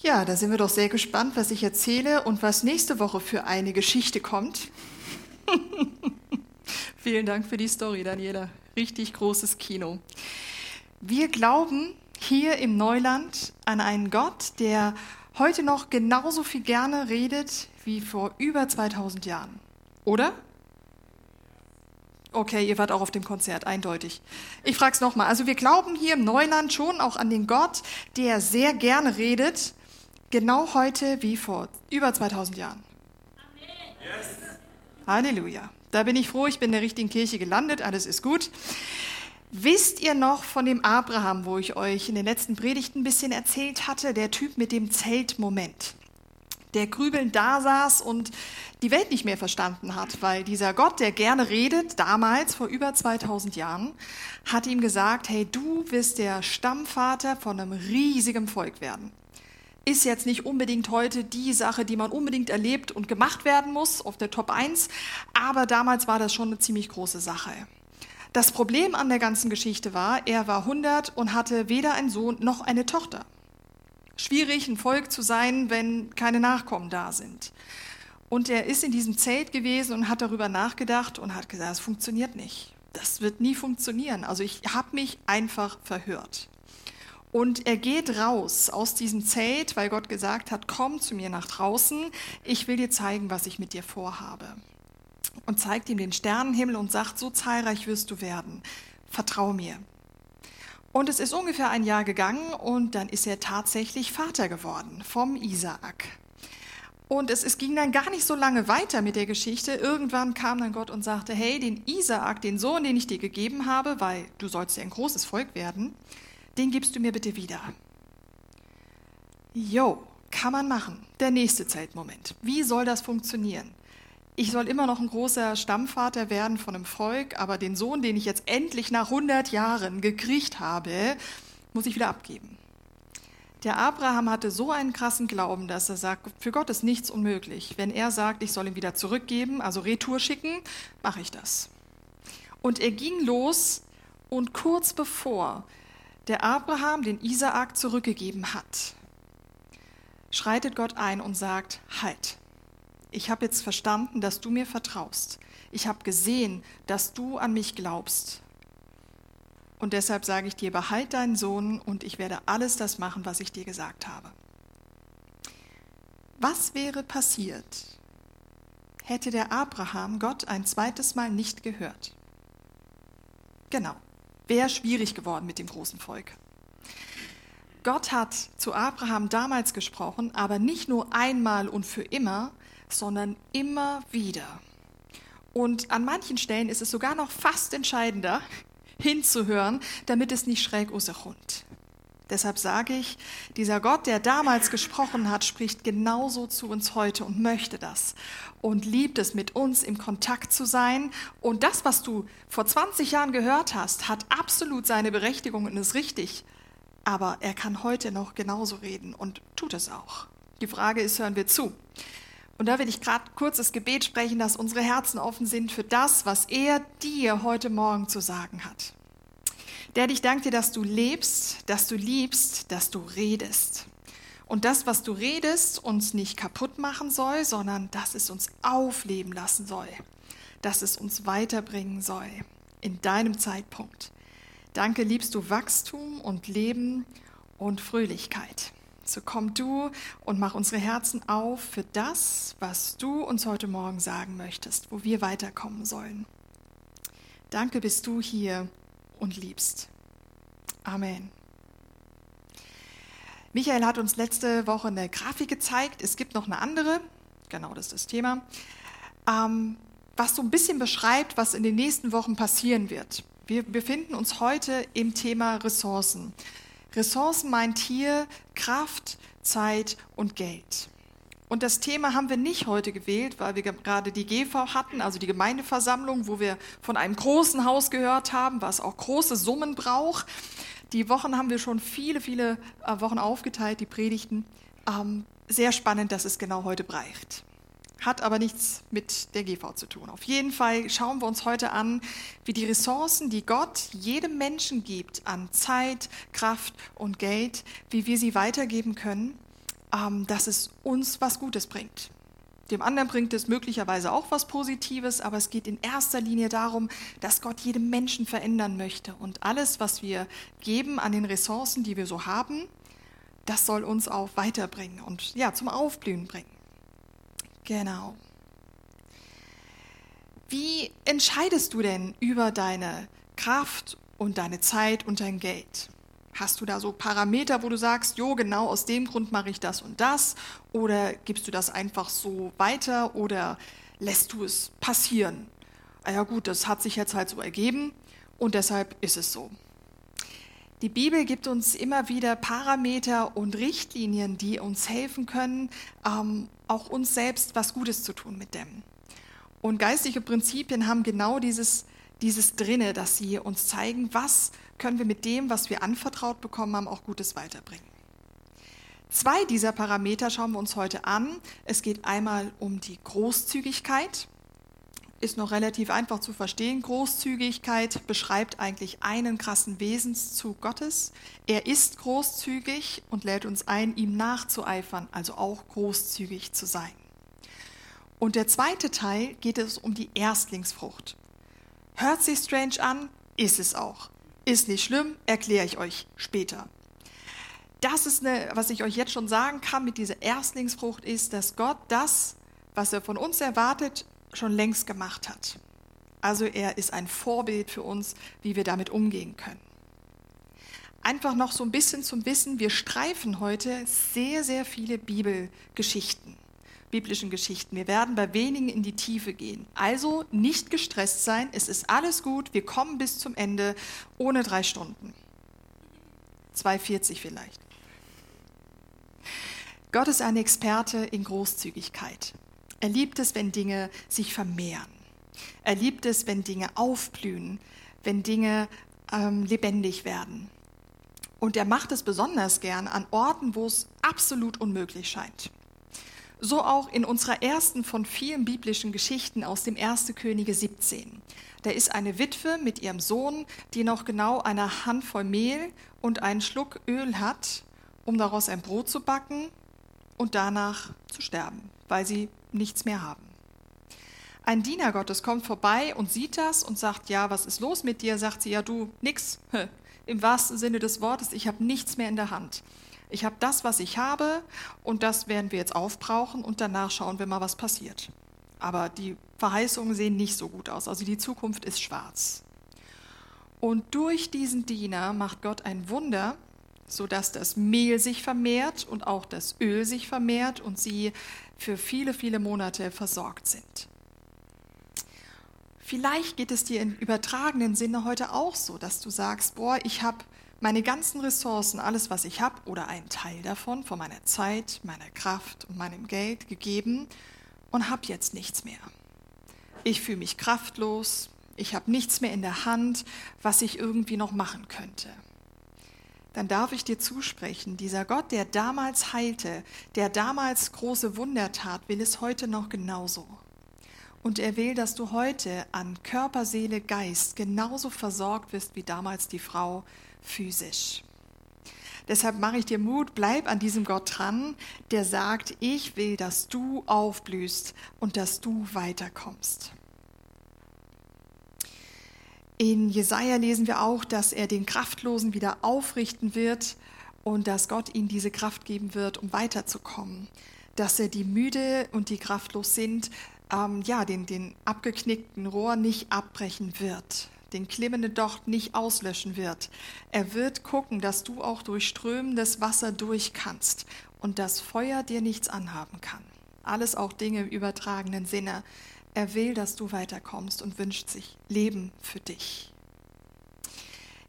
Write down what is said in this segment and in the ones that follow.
Ja, da sind wir doch sehr gespannt, was ich erzähle und was nächste Woche für eine Geschichte kommt. Vielen Dank für die Story, Daniela. Richtig großes Kino. Wir glauben hier im Neuland an einen Gott, der heute noch genauso viel gerne redet wie vor über 2000 Jahren. Oder? Okay, ihr wart auch auf dem Konzert, eindeutig. Ich frage es nochmal. Also wir glauben hier im Neuland schon auch an den Gott, der sehr gerne redet Genau heute wie vor über 2000 Jahren. Yes. Halleluja. Da bin ich froh, ich bin in der richtigen Kirche gelandet, alles ist gut. Wisst ihr noch von dem Abraham, wo ich euch in den letzten Predigten ein bisschen erzählt hatte, der Typ mit dem Zeltmoment, der grübelnd da saß und die Welt nicht mehr verstanden hat, weil dieser Gott, der gerne redet, damals vor über 2000 Jahren, hat ihm gesagt, hey, du wirst der Stammvater von einem riesigen Volk werden ist jetzt nicht unbedingt heute die Sache, die man unbedingt erlebt und gemacht werden muss auf der Top 1, aber damals war das schon eine ziemlich große Sache. Das Problem an der ganzen Geschichte war, er war 100 und hatte weder einen Sohn noch eine Tochter. Schwierig, ein Volk zu sein, wenn keine Nachkommen da sind. Und er ist in diesem Zelt gewesen und hat darüber nachgedacht und hat gesagt, es funktioniert nicht. Das wird nie funktionieren. Also ich habe mich einfach verhört. Und er geht raus aus diesem Zelt, weil Gott gesagt hat, komm zu mir nach draußen, ich will dir zeigen, was ich mit dir vorhabe. Und zeigt ihm den Sternenhimmel und sagt, so zahlreich wirst du werden, vertrau mir. Und es ist ungefähr ein Jahr gegangen und dann ist er tatsächlich Vater geworden vom Isaak. Und es, es ging dann gar nicht so lange weiter mit der Geschichte. Irgendwann kam dann Gott und sagte, hey, den Isaak, den Sohn, den ich dir gegeben habe, weil du sollst ja ein großes Volk werden, den gibst du mir bitte wieder. Jo, kann man machen. Der nächste Zeitmoment. Wie soll das funktionieren? Ich soll immer noch ein großer Stammvater werden von einem Volk, aber den Sohn, den ich jetzt endlich nach 100 Jahren gekriegt habe, muss ich wieder abgeben. Der Abraham hatte so einen krassen Glauben, dass er sagt, für Gott ist nichts unmöglich. Wenn er sagt, ich soll ihn wieder zurückgeben, also Retour schicken, mache ich das. Und er ging los und kurz bevor der Abraham den Isaak zurückgegeben hat, schreitet Gott ein und sagt, halt, ich habe jetzt verstanden, dass du mir vertraust. Ich habe gesehen, dass du an mich glaubst. Und deshalb sage ich dir, behalt deinen Sohn und ich werde alles das machen, was ich dir gesagt habe. Was wäre passiert, hätte der Abraham Gott ein zweites Mal nicht gehört? Genau wäre schwierig geworden mit dem großen Volk. Gott hat zu Abraham damals gesprochen, aber nicht nur einmal und für immer, sondern immer wieder. Und an manchen Stellen ist es sogar noch fast entscheidender, hinzuhören, damit es nicht schräg rauskommt. Deshalb sage ich, dieser Gott, der damals gesprochen hat, spricht genauso zu uns heute und möchte das und liebt es, mit uns im Kontakt zu sein. Und das, was du vor 20 Jahren gehört hast, hat absolut seine Berechtigung und ist richtig. Aber er kann heute noch genauso reden und tut es auch. Die Frage ist, hören wir zu? Und da will ich gerade kurz das Gebet sprechen, dass unsere Herzen offen sind für das, was er dir heute Morgen zu sagen hat. Der ich danke dir, dass du lebst, dass du liebst, dass du redest. Und das, was du redest, uns nicht kaputt machen soll, sondern dass es uns aufleben lassen soll, dass es uns weiterbringen soll in deinem Zeitpunkt. Danke, liebst du Wachstum und Leben und Fröhlichkeit. So komm du und mach unsere Herzen auf für das, was du uns heute Morgen sagen möchtest, wo wir weiterkommen sollen. Danke bist du hier und liebst. Amen. Michael hat uns letzte Woche eine Grafik gezeigt. Es gibt noch eine andere, genau das ist das Thema, ähm, was so ein bisschen beschreibt, was in den nächsten Wochen passieren wird. Wir befinden uns heute im Thema Ressourcen. Ressourcen meint hier Kraft, Zeit und Geld. Und das Thema haben wir nicht heute gewählt, weil wir gerade die GV hatten, also die Gemeindeversammlung, wo wir von einem großen Haus gehört haben, was auch große Summen braucht. Die Wochen haben wir schon viele, viele äh, Wochen aufgeteilt, die Predigten. Ähm, sehr spannend, dass es genau heute breicht. Hat aber nichts mit der GV zu tun. Auf jeden Fall schauen wir uns heute an, wie die Ressourcen, die Gott jedem Menschen gibt an Zeit, Kraft und Geld, wie wir sie weitergeben können dass es uns was Gutes bringt. Dem anderen bringt es möglicherweise auch was Positives, aber es geht in erster Linie darum, dass Gott jeden Menschen verändern möchte. Und alles, was wir geben an den Ressourcen, die wir so haben, das soll uns auch weiterbringen und ja, zum Aufblühen bringen. Genau. Wie entscheidest du denn über deine Kraft und deine Zeit und dein Geld? Hast du da so Parameter, wo du sagst, jo, genau aus dem Grund mache ich das und das? Oder gibst du das einfach so weiter oder lässt du es passieren? Ah ja gut, das hat sich jetzt halt so ergeben und deshalb ist es so. Die Bibel gibt uns immer wieder Parameter und Richtlinien, die uns helfen können, ähm, auch uns selbst was Gutes zu tun mit dem. Und geistige Prinzipien haben genau dieses, dieses drinne, dass sie uns zeigen, was können wir mit dem, was wir anvertraut bekommen haben, auch Gutes weiterbringen. Zwei dieser Parameter schauen wir uns heute an. Es geht einmal um die Großzügigkeit. Ist noch relativ einfach zu verstehen. Großzügigkeit beschreibt eigentlich einen krassen Wesenszug Gottes. Er ist großzügig und lädt uns ein, ihm nachzueifern, also auch großzügig zu sein. Und der zweite Teil geht es um die Erstlingsfrucht. Hört sich strange an, ist es auch. Ist nicht schlimm, erkläre ich euch später. Das ist eine, was ich euch jetzt schon sagen kann mit dieser Erstlingsfrucht, ist, dass Gott das, was er von uns erwartet, schon längst gemacht hat. Also er ist ein Vorbild für uns, wie wir damit umgehen können. Einfach noch so ein bisschen zum Wissen, wir streifen heute sehr, sehr viele Bibelgeschichten biblischen Geschichten. Wir werden bei wenigen in die Tiefe gehen. Also nicht gestresst sein, es ist alles gut, wir kommen bis zum Ende ohne drei Stunden. 2,40 vielleicht. Gott ist ein Experte in Großzügigkeit. Er liebt es, wenn Dinge sich vermehren. Er liebt es, wenn Dinge aufblühen, wenn Dinge ähm, lebendig werden. Und er macht es besonders gern an Orten, wo es absolut unmöglich scheint. So auch in unserer ersten von vielen biblischen Geschichten aus dem 1. Könige 17. Da ist eine Witwe mit ihrem Sohn, die noch genau eine Handvoll Mehl und einen Schluck Öl hat, um daraus ein Brot zu backen und danach zu sterben, weil sie nichts mehr haben. Ein Diener Gottes kommt vorbei und sieht das und sagt, ja, was ist los mit dir? Sagt sie, ja, du, nix. Im wahrsten Sinne des Wortes, ich habe nichts mehr in der Hand. Ich habe das, was ich habe, und das werden wir jetzt aufbrauchen und danach schauen wir mal, was passiert. Aber die Verheißungen sehen nicht so gut aus, also die Zukunft ist schwarz. Und durch diesen Diener macht Gott ein Wunder, sodass das Mehl sich vermehrt und auch das Öl sich vermehrt und sie für viele, viele Monate versorgt sind. Vielleicht geht es dir im übertragenen Sinne heute auch so, dass du sagst, boah, ich habe meine ganzen Ressourcen, alles, was ich habe oder einen Teil davon, von meiner Zeit, meiner Kraft und meinem Geld gegeben und habe jetzt nichts mehr. Ich fühle mich kraftlos, ich habe nichts mehr in der Hand, was ich irgendwie noch machen könnte. Dann darf ich dir zusprechen, dieser Gott, der damals heilte, der damals große Wunder tat, will es heute noch genauso. Und er will, dass du heute an Körper, Seele, Geist genauso versorgt wirst wie damals die Frau, physisch. Deshalb mache ich dir Mut, bleib an diesem Gott dran, der sagt, ich will, dass du aufblühst und dass du weiterkommst. In Jesaja lesen wir auch, dass er den Kraftlosen wieder aufrichten wird und dass Gott ihm diese Kraft geben wird, um weiterzukommen. Dass er die müde und die kraftlos sind, ähm, ja, den, den abgeknickten Rohr nicht abbrechen wird den klimmenden Docht nicht auslöschen wird. Er wird gucken, dass du auch durch strömendes Wasser durch kannst und das Feuer dir nichts anhaben kann. Alles auch Dinge im übertragenen Sinne. Er will, dass du weiterkommst und wünscht sich Leben für dich.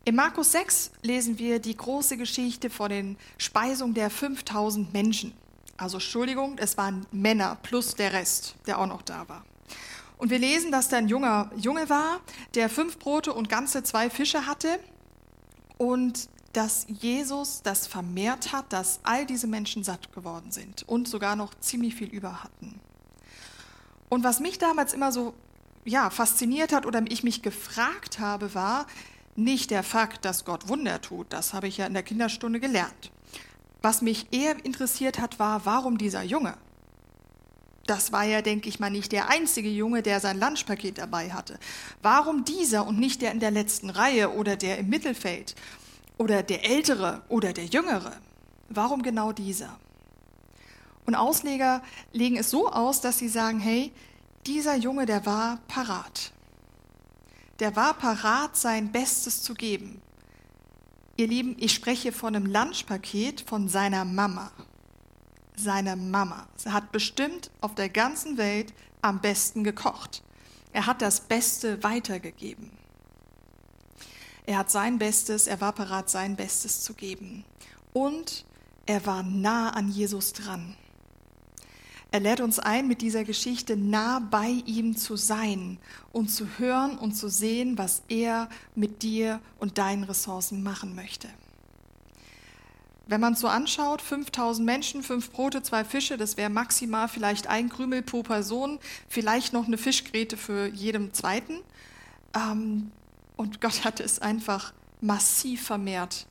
In Markus 6 lesen wir die große Geschichte von den Speisungen der 5000 Menschen. Also Entschuldigung, es waren Männer plus der Rest, der auch noch da war. Und wir lesen, dass da ein junger Junge war, der fünf Brote und ganze zwei Fische hatte und dass Jesus das vermehrt hat, dass all diese Menschen satt geworden sind und sogar noch ziemlich viel über hatten. Und was mich damals immer so ja, fasziniert hat oder ich mich gefragt habe, war nicht der Fakt, dass Gott Wunder tut, das habe ich ja in der Kinderstunde gelernt. Was mich eher interessiert hat, war, warum dieser Junge? Das war ja, denke ich mal, nicht der einzige Junge, der sein Lunchpaket dabei hatte. Warum dieser und nicht der in der letzten Reihe oder der im Mittelfeld oder der ältere oder der jüngere? Warum genau dieser? Und Ausleger legen es so aus, dass sie sagen, hey, dieser Junge, der war parat. Der war parat, sein Bestes zu geben. Ihr Lieben, ich spreche von einem Lunchpaket von seiner Mama. Seine Mama. Sie hat bestimmt auf der ganzen Welt am besten gekocht. Er hat das Beste weitergegeben. Er hat sein Bestes, er war parat, sein Bestes zu geben. Und er war nah an Jesus dran. Er lädt uns ein, mit dieser Geschichte nah bei ihm zu sein und zu hören und zu sehen, was er mit dir und deinen Ressourcen machen möchte. Wenn man es so anschaut, 5000 Menschen, fünf Brote, zwei Fische, das wäre maximal vielleicht ein Krümel pro Person, vielleicht noch eine Fischgräte für jedem zweiten. Ähm, und Gott hat es einfach massiv vermehrt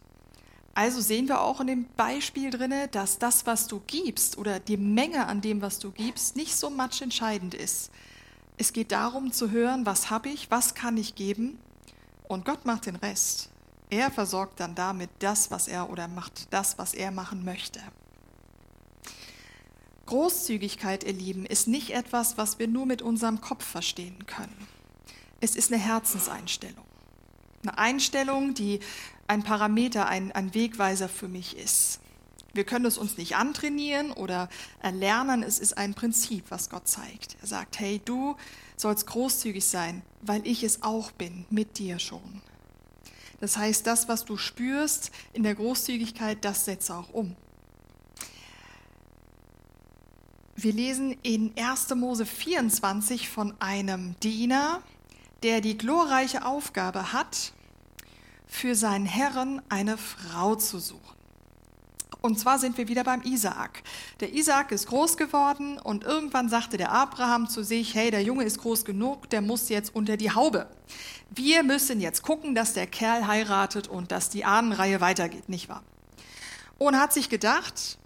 also sehen wir auch in dem Beispiel drin, dass das, was du gibst oder die Menge an dem, was du gibst, nicht so much entscheidend ist. Es geht darum zu hören, was habe ich, was kann ich geben und Gott macht den Rest. Er versorgt dann damit das, was er oder macht das, was er machen möchte. Großzügigkeit, ihr Lieben, ist nicht etwas, was wir nur mit unserem Kopf verstehen können. Es ist eine Herzenseinstellung. Eine Einstellung, die ein Parameter, ein, ein Wegweiser für mich ist. Wir können es uns nicht antrainieren oder erlernen, es ist ein Prinzip, was Gott zeigt. Er sagt, hey, du sollst großzügig sein, weil ich es auch bin, mit dir schon. Das heißt, das, was du spürst in der Großzügigkeit, das setze auch um. Wir lesen in 1. Mose 24 von einem Diener, der die glorreiche Aufgabe hat, für seinen Herren eine Frau zu suchen. Und zwar sind wir wieder beim Isaak. Der Isaak ist groß geworden und irgendwann sagte der Abraham zu sich, hey, der Junge ist groß genug, der muss jetzt unter die Haube. Wir müssen jetzt gucken, dass der Kerl heiratet und dass die Ahnenreihe weitergeht, nicht wahr? Und hat sich gedacht,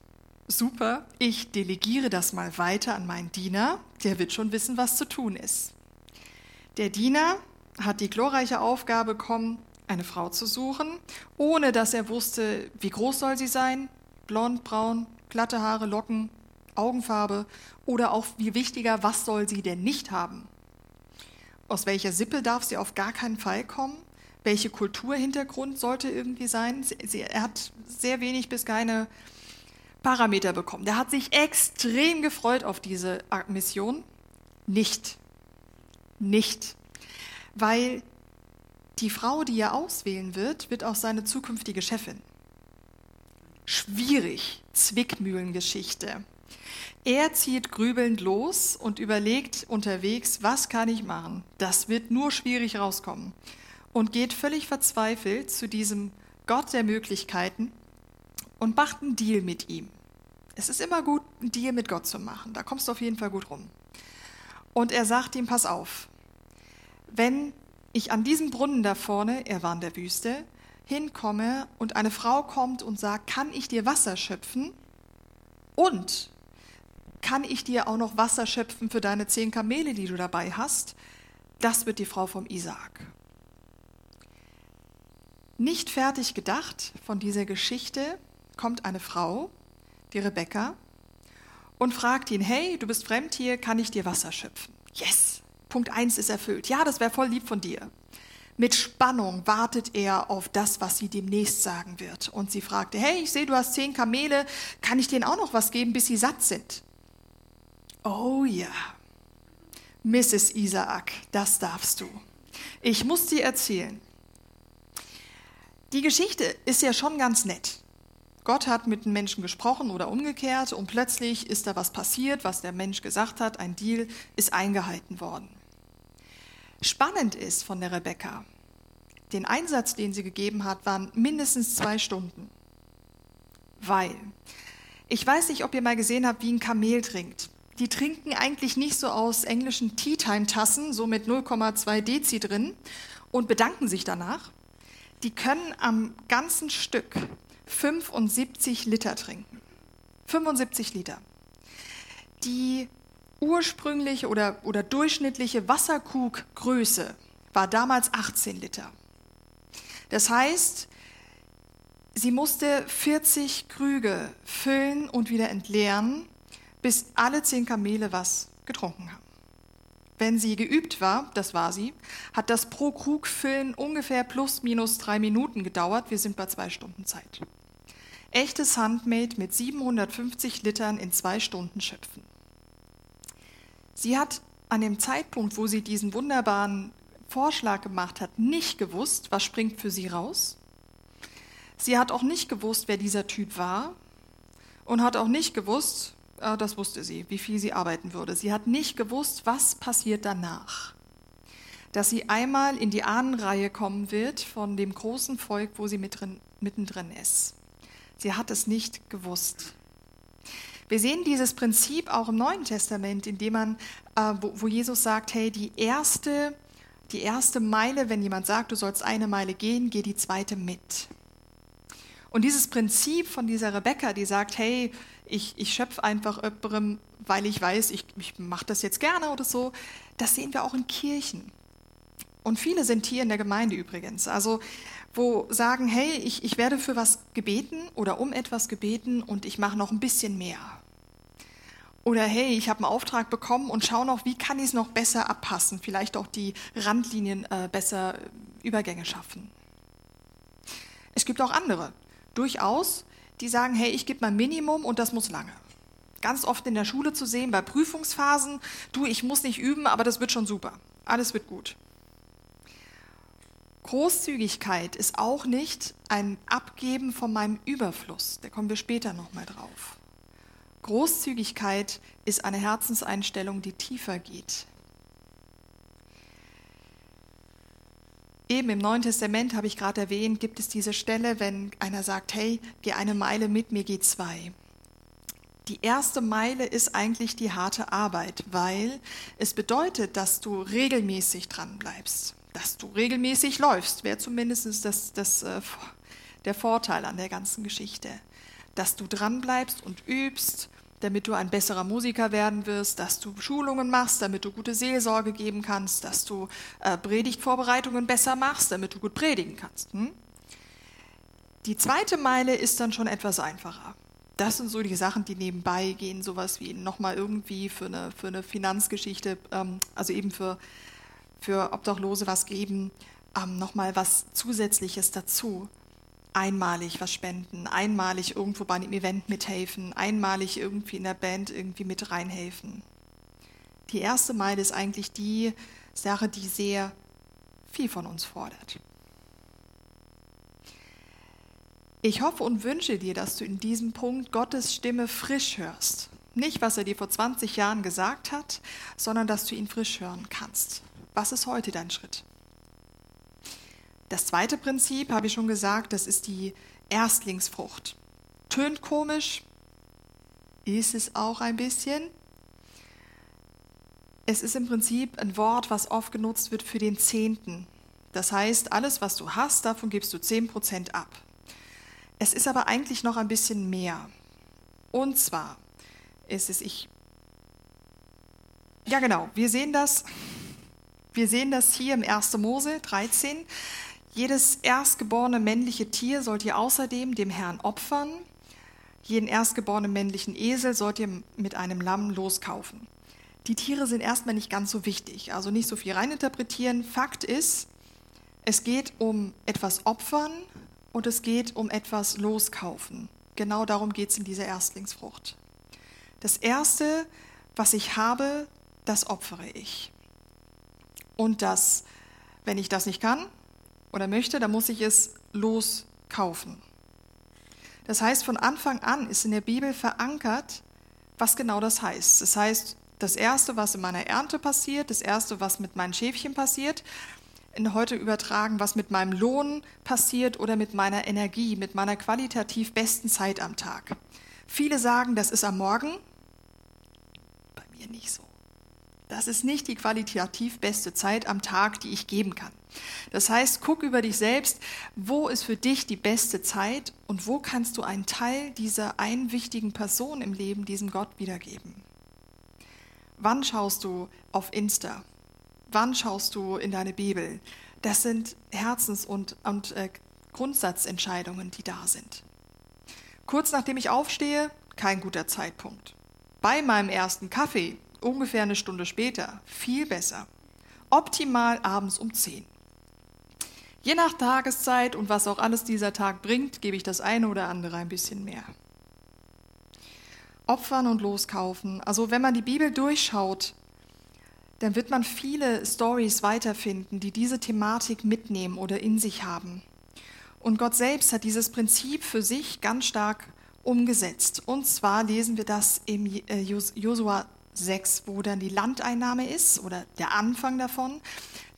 super, ich delegiere das mal weiter an meinen Diener, der wird schon wissen, was zu tun ist. Der Diener hat die glorreiche Aufgabe bekommen, eine Frau zu suchen, ohne dass er wusste, wie groß soll sie sein, blond, braun, glatte Haare, Locken, Augenfarbe oder auch wie wichtiger, was soll sie denn nicht haben? Aus welcher Sippe darf sie auf gar keinen Fall kommen? Welche Kulturhintergrund sollte irgendwie sein? Sie, er hat sehr wenig bis keine Parameter bekommen. Der hat sich extrem gefreut auf diese Mission. Nicht. Nicht. Weil die Frau, die er auswählen wird, wird auch seine zukünftige Chefin. Schwierig, Zwickmühlengeschichte. Er zieht grübelnd los und überlegt unterwegs, was kann ich machen? Das wird nur schwierig rauskommen. Und geht völlig verzweifelt zu diesem Gott der Möglichkeiten und macht einen Deal mit ihm. Es ist immer gut, einen Deal mit Gott zu machen. Da kommst du auf jeden Fall gut rum. Und er sagt ihm, pass auf, wenn ich an diesem Brunnen da vorne, er war in der Wüste, hinkomme und eine Frau kommt und sagt, kann ich dir Wasser schöpfen? Und kann ich dir auch noch Wasser schöpfen für deine zehn Kamele, die du dabei hast? Das wird die Frau vom Isaak. Nicht fertig gedacht von dieser Geschichte kommt eine Frau, die Rebecca, und fragt ihn, hey, du bist fremd hier, kann ich dir Wasser schöpfen? Yes! Punkt 1 ist erfüllt. Ja, das wäre voll lieb von dir. Mit Spannung wartet er auf das, was sie demnächst sagen wird. Und sie fragte, hey, ich sehe, du hast zehn Kamele, kann ich denen auch noch was geben, bis sie satt sind? Oh ja, Mrs. Isaac, das darfst du. Ich muss dir erzählen. Die Geschichte ist ja schon ganz nett. Gott hat mit einem Menschen gesprochen oder umgekehrt und plötzlich ist da was passiert, was der Mensch gesagt hat, ein Deal ist eingehalten worden. Spannend ist von der Rebecca, den Einsatz, den sie gegeben hat, waren mindestens zwei Stunden. Weil, ich weiß nicht, ob ihr mal gesehen habt, wie ein Kamel trinkt. Die trinken eigentlich nicht so aus englischen Tea-Time-Tassen, so mit 0,2 Dezi drin, und bedanken sich danach. Die können am ganzen Stück 75 Liter trinken. 75 Liter. Die ursprüngliche oder, oder durchschnittliche Wasserkruggröße war damals 18 Liter. Das heißt, sie musste 40 Krüge füllen und wieder entleeren, bis alle zehn Kamele was getrunken haben. Wenn sie geübt war, das war sie, hat das pro Krug füllen ungefähr plus minus drei Minuten gedauert. Wir sind bei zwei Stunden Zeit. Echtes Handmade mit 750 Litern in zwei Stunden schöpfen. Sie hat an dem Zeitpunkt, wo sie diesen wunderbaren Vorschlag gemacht hat, nicht gewusst, was springt für sie raus. Sie hat auch nicht gewusst, wer dieser Typ war und hat auch nicht gewusst, äh, das wusste sie, wie viel sie arbeiten würde. Sie hat nicht gewusst, was passiert danach. Dass sie einmal in die Ahnenreihe kommen wird von dem großen Volk, wo sie mit drin, mittendrin ist. Sie hat es nicht gewusst. Wir sehen dieses Prinzip auch im Neuen Testament, in dem man, äh, wo, wo Jesus sagt, hey, die erste die erste Meile, wenn jemand sagt, du sollst eine Meile gehen, geh die zweite mit. Und dieses Prinzip von dieser Rebecca, die sagt, hey, ich, ich schöpfe einfach öpperem, weil ich weiß, ich, ich mache das jetzt gerne oder so, das sehen wir auch in Kirchen. Und viele sind hier in der Gemeinde übrigens. Also, wo sagen, hey, ich, ich werde für was gebeten oder um etwas gebeten und ich mache noch ein bisschen mehr. Oder hey, ich habe einen Auftrag bekommen und schaue noch, wie kann ich es noch besser abpassen, vielleicht auch die Randlinien äh, besser Übergänge schaffen. Es gibt auch andere, durchaus, die sagen, hey, ich gebe mein Minimum und das muss lange. Ganz oft in der Schule zu sehen, bei Prüfungsphasen, du, ich muss nicht üben, aber das wird schon super. Alles wird gut. Großzügigkeit ist auch nicht ein Abgeben von meinem Überfluss. Da kommen wir später nochmal drauf. Großzügigkeit ist eine Herzenseinstellung, die tiefer geht. Eben im Neuen Testament habe ich gerade erwähnt, gibt es diese Stelle, wenn einer sagt, hey, geh eine Meile mit, mir geh zwei. Die erste Meile ist eigentlich die harte Arbeit, weil es bedeutet, dass du regelmäßig dran bleibst, dass du regelmäßig läufst, wäre zumindest das, das, äh, der Vorteil an der ganzen Geschichte dass du dranbleibst und übst, damit du ein besserer Musiker werden wirst, dass du Schulungen machst, damit du gute Seelsorge geben kannst, dass du äh, Predigtvorbereitungen besser machst, damit du gut predigen kannst. Hm? Die zweite Meile ist dann schon etwas einfacher. Das sind so die Sachen, die nebenbei gehen, sowas wie nochmal irgendwie für eine, für eine Finanzgeschichte, ähm, also eben für, für Obdachlose was geben, ähm, nochmal was Zusätzliches dazu einmalig was spenden, einmalig irgendwo bei einem Event mithelfen, einmalig irgendwie in der Band irgendwie mit reinhelfen. Die erste Meile ist eigentlich die Sache, die sehr viel von uns fordert. Ich hoffe und wünsche dir, dass du in diesem Punkt Gottes Stimme frisch hörst. Nicht, was er dir vor 20 Jahren gesagt hat, sondern dass du ihn frisch hören kannst. Was ist heute dein Schritt? Das zweite Prinzip, habe ich schon gesagt, das ist die Erstlingsfrucht. Tönt komisch, ist es auch ein bisschen. Es ist im Prinzip ein Wort, was oft genutzt wird für den Zehnten. Das heißt, alles, was du hast, davon gibst du 10% ab. Es ist aber eigentlich noch ein bisschen mehr. Und zwar ist es, ich, ja genau, wir sehen das, wir sehen das hier im 1. Mose 13. Jedes erstgeborene männliche Tier sollt ihr außerdem dem Herrn opfern. Jeden erstgeborenen männlichen Esel sollt ihr mit einem Lamm loskaufen. Die Tiere sind erstmal nicht ganz so wichtig, also nicht so viel reininterpretieren. Fakt ist, es geht um etwas opfern und es geht um etwas loskaufen. Genau darum geht es in dieser Erstlingsfrucht. Das Erste, was ich habe, das opfere ich. Und das, wenn ich das nicht kann, oder möchte, dann muss ich es loskaufen. Das heißt, von Anfang an ist in der Bibel verankert, was genau das heißt. Das heißt, das Erste, was in meiner Ernte passiert, das Erste, was mit meinen Schäfchen passiert, in heute übertragen, was mit meinem Lohn passiert oder mit meiner Energie, mit meiner qualitativ besten Zeit am Tag. Viele sagen, das ist am Morgen. Bei mir nicht so. Das ist nicht die qualitativ beste Zeit am Tag, die ich geben kann. Das heißt, guck über dich selbst, wo ist für dich die beste Zeit und wo kannst du einen Teil dieser einen wichtigen Person im Leben, diesem Gott wiedergeben. Wann schaust du auf Insta? Wann schaust du in deine Bibel? Das sind Herzens- und, und äh, Grundsatzentscheidungen, die da sind. Kurz nachdem ich aufstehe, kein guter Zeitpunkt. Bei meinem ersten Kaffee ungefähr eine Stunde später, viel besser. Optimal abends um 10. Je nach Tageszeit und was auch alles dieser Tag bringt, gebe ich das eine oder andere ein bisschen mehr. Opfern und loskaufen. Also wenn man die Bibel durchschaut, dann wird man viele Stories weiterfinden, die diese Thematik mitnehmen oder in sich haben. Und Gott selbst hat dieses Prinzip für sich ganz stark umgesetzt. Und zwar lesen wir das im äh, Josua 6, wo dann die Landeinnahme ist oder der Anfang davon.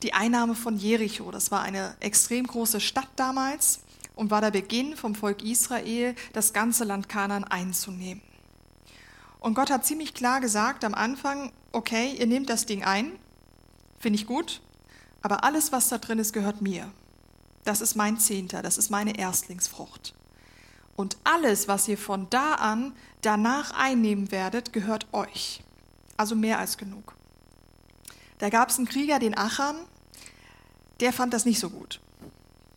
Die Einnahme von Jericho, das war eine extrem große Stadt damals und war der Beginn vom Volk Israel, das ganze Land Kanaan einzunehmen. Und Gott hat ziemlich klar gesagt am Anfang, okay, ihr nehmt das Ding ein, finde ich gut, aber alles, was da drin ist, gehört mir. Das ist mein Zehnter, das ist meine Erstlingsfrucht. Und alles, was ihr von da an danach einnehmen werdet, gehört euch also mehr als genug. Da gab es einen Krieger, den Achan, der fand das nicht so gut.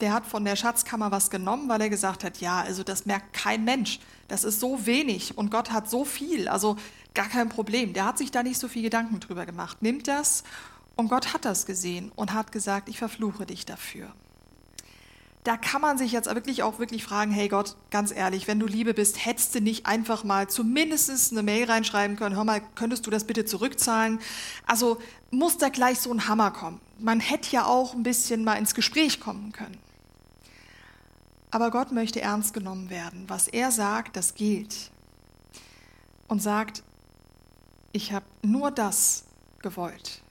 Der hat von der Schatzkammer was genommen, weil er gesagt hat, ja, also das merkt kein Mensch. Das ist so wenig und Gott hat so viel, also gar kein Problem. Der hat sich da nicht so viel Gedanken drüber gemacht. Nimmt das und Gott hat das gesehen und hat gesagt, ich verfluche dich dafür da kann man sich jetzt wirklich auch wirklich fragen, hey Gott, ganz ehrlich, wenn du Liebe bist, hättest du nicht einfach mal zumindest eine Mail reinschreiben können, hör mal, könntest du das bitte zurückzahlen? Also muss da gleich so ein Hammer kommen. Man hätte ja auch ein bisschen mal ins Gespräch kommen können. Aber Gott möchte ernst genommen werden. Was er sagt, das gilt. Und sagt, ich habe nur das gewollt.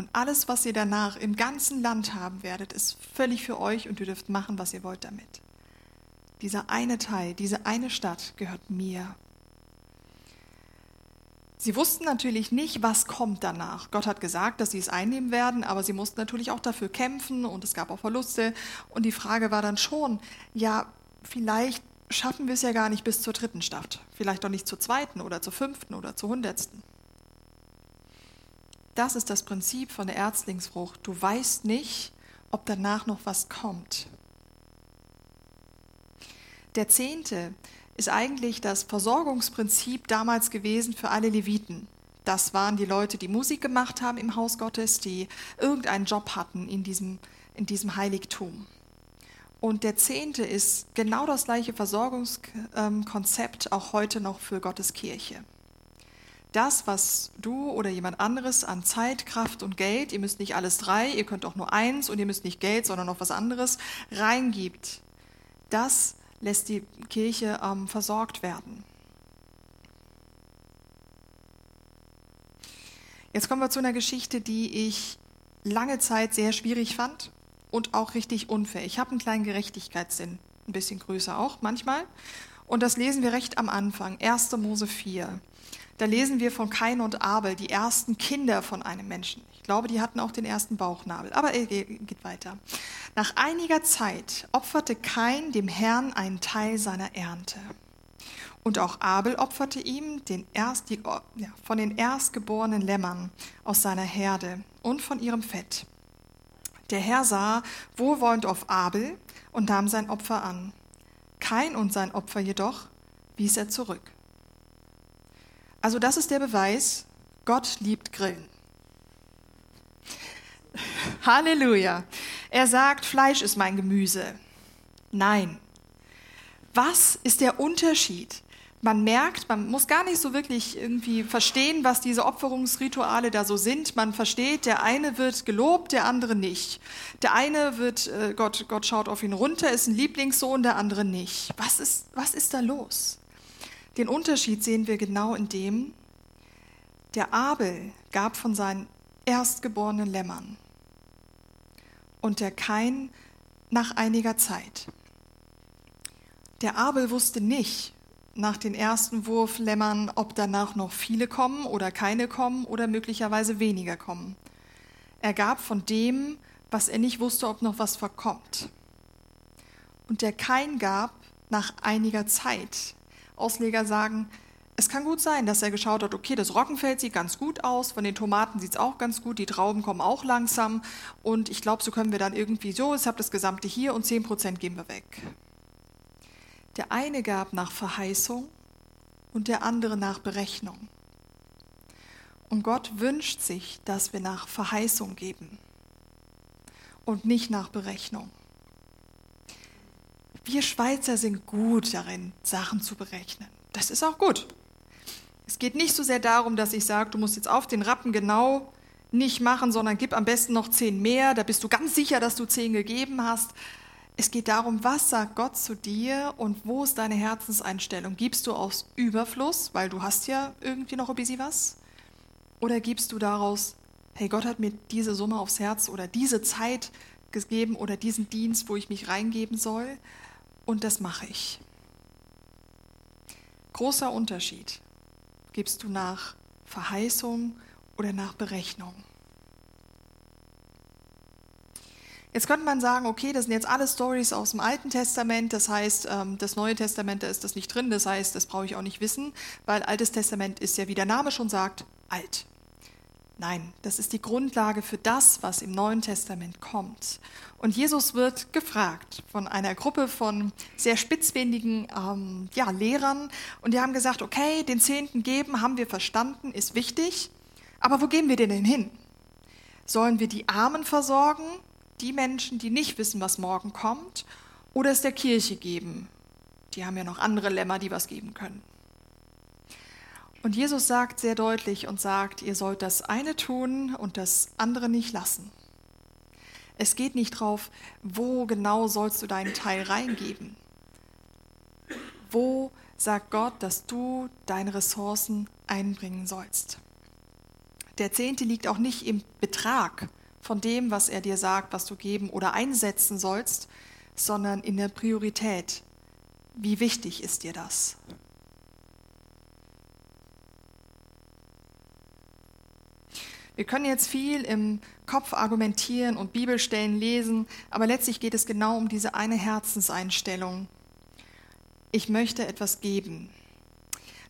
Und alles, was ihr danach im ganzen Land haben werdet, ist völlig für euch und ihr dürft machen, was ihr wollt damit. Dieser eine Teil, diese eine Stadt gehört mir. Sie wussten natürlich nicht, was kommt danach. Gott hat gesagt, dass sie es einnehmen werden, aber sie mussten natürlich auch dafür kämpfen und es gab auch Verluste. Und die Frage war dann schon, ja, vielleicht schaffen wir es ja gar nicht bis zur dritten Stadt. Vielleicht doch nicht zur zweiten oder zur fünften oder zur hundertsten. Das ist das Prinzip von der Erzlingsfrucht. Du weißt nicht, ob danach noch was kommt. Der Zehnte ist eigentlich das Versorgungsprinzip damals gewesen für alle Leviten. Das waren die Leute, die Musik gemacht haben im Haus Gottes, die irgendeinen Job hatten in diesem, in diesem Heiligtum. Und der Zehnte ist genau das gleiche Versorgungskonzept auch heute noch für Gottes Kirche das, was du oder jemand anderes an Zeit, Kraft und Geld, ihr müsst nicht alles drei, ihr könnt auch nur eins und ihr müsst nicht Geld, sondern noch was anderes, reingibt, das lässt die Kirche ähm, versorgt werden. Jetzt kommen wir zu einer Geschichte, die ich lange Zeit sehr schwierig fand und auch richtig unfair. Ich habe einen kleinen Gerechtigkeitssinn, ein bisschen größer auch manchmal. Und das lesen wir recht am Anfang, 1. Mose 4. Da lesen wir von Kain und Abel, die ersten Kinder von einem Menschen. Ich glaube, die hatten auch den ersten Bauchnabel. Aber er geht weiter. Nach einiger Zeit opferte Kain dem Herrn einen Teil seiner Ernte. Und auch Abel opferte ihm den erst, die, ja, von den erstgeborenen Lämmern aus seiner Herde und von ihrem Fett. Der Herr sah wohlwollend auf Abel und nahm sein Opfer an. Kain und sein Opfer jedoch wies er zurück. Also das ist der Beweis, Gott liebt Grillen. Halleluja. Er sagt, Fleisch ist mein Gemüse. Nein. Was ist der Unterschied? Man merkt, man muss gar nicht so wirklich irgendwie verstehen, was diese Opferungsrituale da so sind. Man versteht, der eine wird gelobt, der andere nicht. Der eine wird, äh, Gott, Gott schaut auf ihn runter, ist ein Lieblingssohn, der andere nicht. Was ist, was ist da los? Den Unterschied sehen wir genau in dem, der Abel gab von seinen erstgeborenen Lämmern und der Kain nach einiger Zeit. Der Abel wusste nicht, nach den ersten Wurflämmern, ob danach noch viele kommen oder keine kommen oder möglicherweise weniger kommen. Er gab von dem, was er nicht wusste, ob noch was verkommt. Und der Kain gab nach einiger Zeit. Ausleger sagen, es kann gut sein, dass er geschaut hat, okay, das Roggenfeld sieht ganz gut aus, von den Tomaten sieht es auch ganz gut, die Trauben kommen auch langsam und ich glaube, so können wir dann irgendwie so, ich habe das Gesamte hier und 10% geben wir weg. Der eine gab nach Verheißung und der andere nach Berechnung. Und Gott wünscht sich, dass wir nach Verheißung geben und nicht nach Berechnung. Wir Schweizer sind gut darin, Sachen zu berechnen. Das ist auch gut. Es geht nicht so sehr darum, dass ich sage, du musst jetzt auf den Rappen genau nicht machen, sondern gib am besten noch zehn mehr, da bist du ganz sicher, dass du zehn gegeben hast. Es geht darum, was sagt Gott zu dir und wo ist deine Herzenseinstellung? Gibst du aus Überfluss, weil du hast ja irgendwie noch ein bisschen was? Oder gibst du daraus, hey, Gott hat mir diese Summe aufs Herz oder diese Zeit gegeben oder diesen Dienst, wo ich mich reingeben soll und das mache ich. Großer Unterschied gibst du nach Verheißung oder nach Berechnung. Jetzt könnte man sagen, okay, das sind jetzt alle Stories aus dem Alten Testament, das heißt, ähm, das Neue Testament, da ist das nicht drin, das heißt, das brauche ich auch nicht wissen, weil Altes Testament ist ja, wie der Name schon sagt, alt. Nein, das ist die Grundlage für das, was im Neuen Testament kommt. Und Jesus wird gefragt von einer Gruppe von sehr spitzfindigen ähm, ja, Lehrern. Und die haben gesagt, okay, den Zehnten geben, haben wir verstanden, ist wichtig. Aber wo gehen wir denn hin? Sollen wir die Armen versorgen, die Menschen, die nicht wissen, was morgen kommt? Oder es der Kirche geben? Die haben ja noch andere Lämmer, die was geben können. Und Jesus sagt sehr deutlich und sagt, ihr sollt das eine tun und das andere nicht lassen. Es geht nicht drauf, wo genau sollst du deinen Teil reingeben. Wo sagt Gott, dass du deine Ressourcen einbringen sollst. Der Zehnte liegt auch nicht im Betrag von dem, was er dir sagt, was du geben oder einsetzen sollst, sondern in der Priorität. Wie wichtig ist dir das? Wir können jetzt viel im Kopf argumentieren und Bibelstellen lesen, aber letztlich geht es genau um diese eine Herzenseinstellung. Ich möchte etwas geben.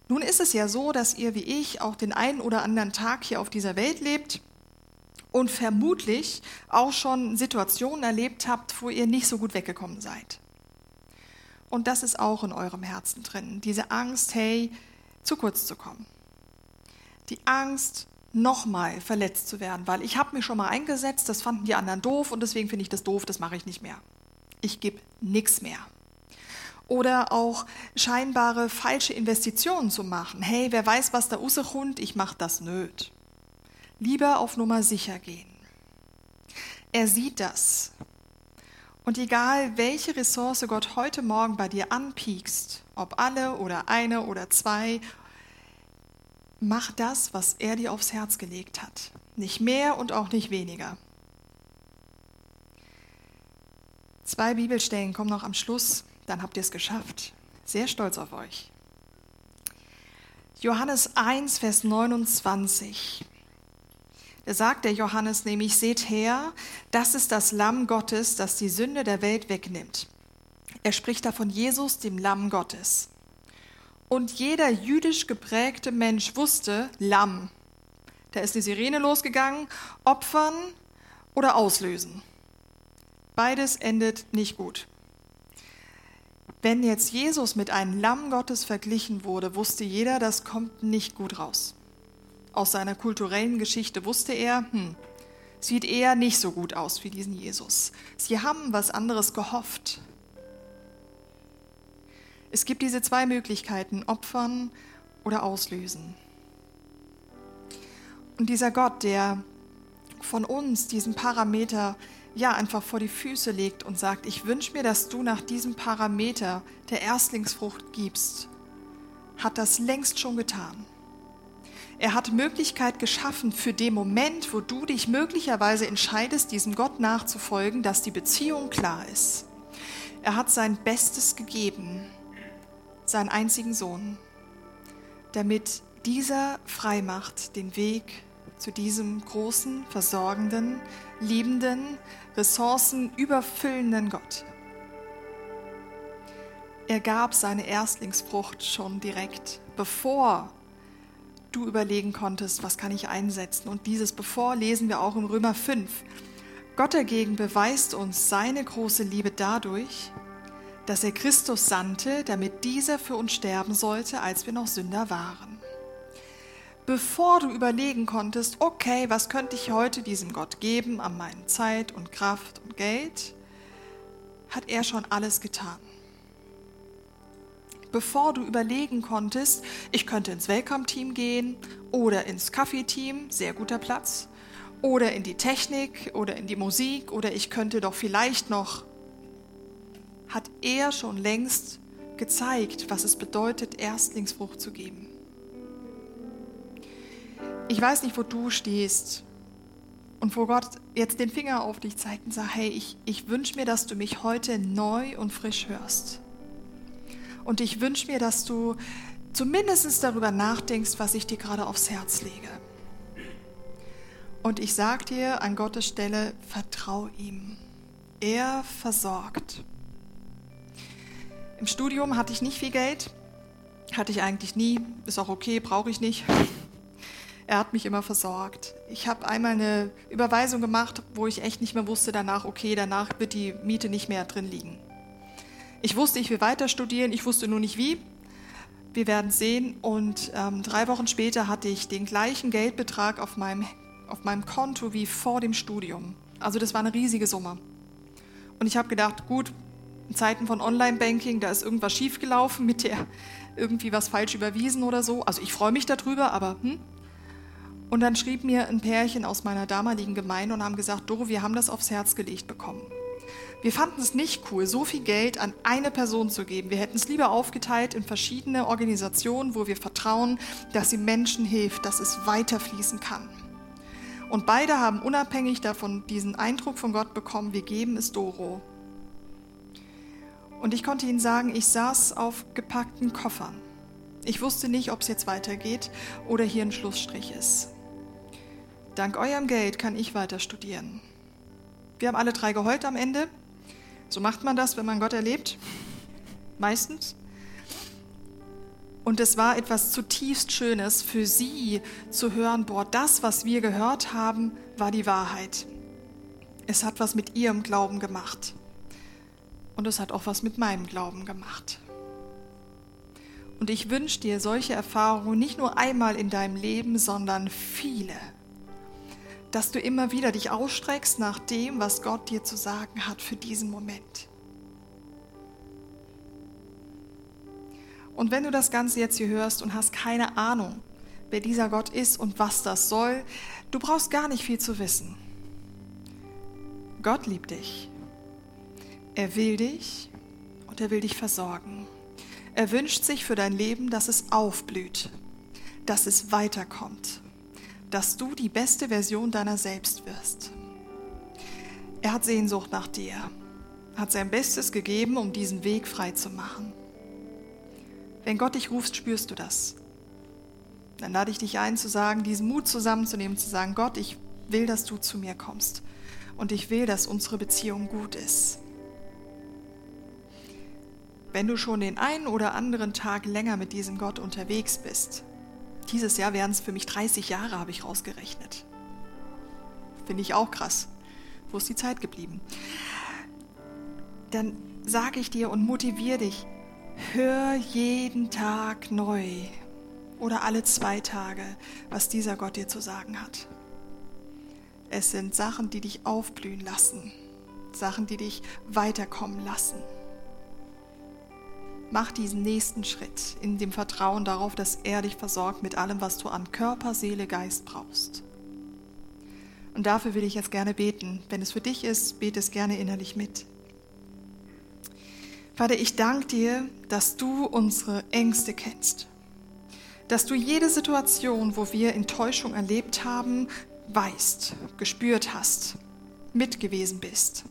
Nun ist es ja so, dass ihr wie ich auch den einen oder anderen Tag hier auf dieser Welt lebt und vermutlich auch schon Situationen erlebt habt, wo ihr nicht so gut weggekommen seid. Und das ist auch in eurem Herzen drin, diese Angst, hey, zu kurz zu kommen. Die Angst, nochmal verletzt zu werden, weil ich habe mich schon mal eingesetzt, das fanden die anderen doof und deswegen finde ich das doof, das mache ich nicht mehr. Ich gebe nichts mehr. Oder auch scheinbare falsche Investitionen zu machen. Hey, wer weiß, was da rauskommt, ich mache das nöt. Lieber auf Nummer sicher gehen. Er sieht das. Und egal, welche Ressource Gott heute Morgen bei dir anpiekst, ob alle oder eine oder zwei mach das, was er dir aufs Herz gelegt hat. Nicht mehr und auch nicht weniger. Zwei Bibelstellen kommen noch am Schluss, dann habt ihr es geschafft. Sehr stolz auf euch. Johannes 1, Vers 29. Da sagt der Johannes nämlich, seht her, das ist das Lamm Gottes, das die Sünde der Welt wegnimmt. Er spricht da von Jesus, dem Lamm Gottes. Und jeder jüdisch geprägte Mensch wusste, Lamm. Da ist die Sirene losgegangen, opfern oder auslösen. Beides endet nicht gut. Wenn jetzt Jesus mit einem Lamm Gottes verglichen wurde, wusste jeder, das kommt nicht gut raus. Aus seiner kulturellen Geschichte wusste er, hm, sieht eher nicht so gut aus wie diesen Jesus. Sie haben was anderes gehofft. Es gibt diese zwei Möglichkeiten, opfern oder auslösen. Und dieser Gott, der von uns diesen Parameter ja einfach vor die Füße legt und sagt, ich wünsche mir, dass du nach diesem Parameter der Erstlingsfrucht gibst, hat das längst schon getan. Er hat Möglichkeit geschaffen für den Moment, wo du dich möglicherweise entscheidest, diesem Gott nachzufolgen, dass die Beziehung klar ist. Er hat sein Bestes gegeben seinen einzigen Sohn, damit dieser frei macht den Weg zu diesem großen, versorgenden, liebenden, Ressourcen überfüllenden Gott. Er gab seine Erstlingsfrucht schon direkt, bevor du überlegen konntest, was kann ich einsetzen. Und dieses bevor lesen wir auch im Römer 5. Gott dagegen beweist uns seine große Liebe dadurch, dass er Christus sandte, damit dieser für uns sterben sollte, als wir noch Sünder waren. Bevor du überlegen konntest, okay, was könnte ich heute diesem Gott geben an meinen Zeit und Kraft und Geld, hat er schon alles getan bevor du überlegen konntest, ich könnte ins Welcome-Team gehen oder ins Kaffee-Team, sehr guter Platz, oder in die Technik oder in die Musik oder ich könnte doch vielleicht noch, hat er schon längst gezeigt, was es bedeutet, Erstlingsfrucht zu geben. Ich weiß nicht, wo du stehst und wo Gott jetzt den Finger auf dich zeigt und sagt, hey, ich, ich wünsche mir, dass du mich heute neu und frisch hörst. Und ich wünsche mir, dass du zumindest darüber nachdenkst, was ich dir gerade aufs Herz lege. Und ich sage dir an Gottes Stelle, vertrau ihm. Er versorgt. Im Studium hatte ich nicht viel Geld, hatte ich eigentlich nie, ist auch okay, brauche ich nicht. Er hat mich immer versorgt. Ich habe einmal eine Überweisung gemacht, wo ich echt nicht mehr wusste danach, okay, danach wird die Miete nicht mehr drin liegen. Ich wusste, ich will weiter studieren, ich wusste nur nicht wie. Wir werden sehen. Und ähm, drei Wochen später hatte ich den gleichen Geldbetrag auf meinem, auf meinem Konto wie vor dem Studium. Also das war eine riesige Summe. Und ich habe gedacht, gut, in Zeiten von Online-Banking, da ist irgendwas schiefgelaufen mit der irgendwie was falsch überwiesen oder so. Also ich freue mich darüber, aber hm. Und dann schrieb mir ein Pärchen aus meiner damaligen Gemeinde und haben gesagt, Doro, wir haben das aufs Herz gelegt bekommen. Wir fanden es nicht cool, so viel Geld an eine Person zu geben. Wir hätten es lieber aufgeteilt in verschiedene Organisationen, wo wir vertrauen, dass sie Menschen hilft, dass es weiterfließen kann. Und beide haben unabhängig davon diesen Eindruck von Gott bekommen, wir geben es Doro. Und ich konnte ihnen sagen, ich saß auf gepackten Koffern. Ich wusste nicht, ob es jetzt weitergeht oder hier ein Schlussstrich ist. Dank eurem Geld kann ich weiter studieren. Wir haben alle drei geheult am Ende. So macht man das, wenn man Gott erlebt. Meistens. Und es war etwas zutiefst Schönes für sie zu hören, boah, das, was wir gehört haben, war die Wahrheit. Es hat was mit ihrem Glauben gemacht. Und es hat auch was mit meinem Glauben gemacht. Und ich wünsche dir solche Erfahrungen nicht nur einmal in deinem Leben, sondern viele dass du immer wieder dich ausstreckst nach dem, was Gott dir zu sagen hat für diesen Moment. Und wenn du das Ganze jetzt hier hörst und hast keine Ahnung, wer dieser Gott ist und was das soll, du brauchst gar nicht viel zu wissen. Gott liebt dich. Er will dich und er will dich versorgen. Er wünscht sich für dein Leben, dass es aufblüht, dass es weiterkommt dass du die beste Version deiner selbst wirst. Er hat Sehnsucht nach dir, hat sein Bestes gegeben, um diesen Weg frei zu machen. Wenn Gott dich ruft, spürst du das. Dann lade ich dich ein, zu sagen, diesen Mut zusammenzunehmen, zu sagen, Gott, ich will, dass du zu mir kommst. Und ich will, dass unsere Beziehung gut ist. Wenn du schon den einen oder anderen Tag länger mit diesem Gott unterwegs bist, dieses Jahr wären es für mich 30 Jahre, habe ich rausgerechnet. Finde ich auch krass. Wo ist die Zeit geblieben? Dann sage ich dir und motiviere dich, hör jeden Tag neu oder alle zwei Tage, was dieser Gott dir zu sagen hat. Es sind Sachen, die dich aufblühen lassen, Sachen, die dich weiterkommen lassen. Mach diesen nächsten Schritt in dem Vertrauen darauf, dass er dich versorgt mit allem, was du an Körper, Seele, Geist brauchst. Und dafür will ich jetzt gerne beten. Wenn es für dich ist, bete es gerne innerlich mit. Vater, ich danke dir, dass du unsere Ängste kennst. Dass du jede Situation, wo wir Enttäuschung erlebt haben, weißt, gespürt hast, mitgewesen bist.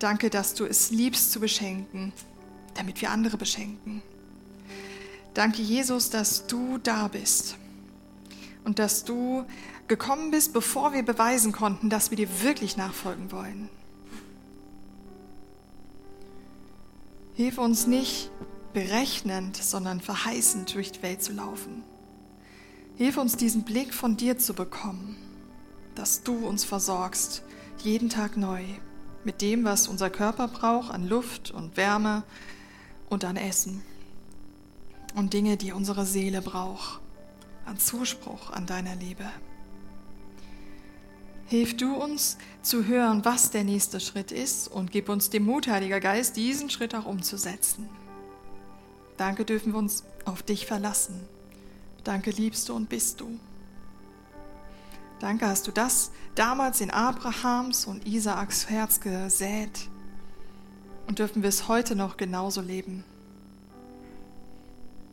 Danke, dass du es liebst zu beschenken damit wir andere beschenken. Danke, Jesus, dass du da bist und dass du gekommen bist, bevor wir beweisen konnten, dass wir dir wirklich nachfolgen wollen. Hilf uns nicht berechnend, sondern verheißend durch die Welt zu laufen. Hilf uns diesen Blick von dir zu bekommen, dass du uns versorgst, jeden Tag neu, mit dem, was unser Körper braucht an Luft und Wärme und an Essen und Dinge, die unsere Seele braucht, an Zuspruch, an deiner Liebe. Hilf du uns zu hören, was der nächste Schritt ist und gib uns den Mut, Heiliger Geist, diesen Schritt auch umzusetzen. Danke dürfen wir uns auf dich verlassen. Danke liebst du und bist du. Danke hast du das damals in Abrahams und Isaaks Herz gesät und dürfen wir es heute noch genauso leben.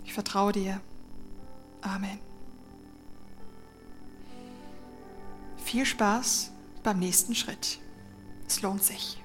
Ich vertraue dir. Amen. Viel Spaß beim nächsten Schritt. Es lohnt sich.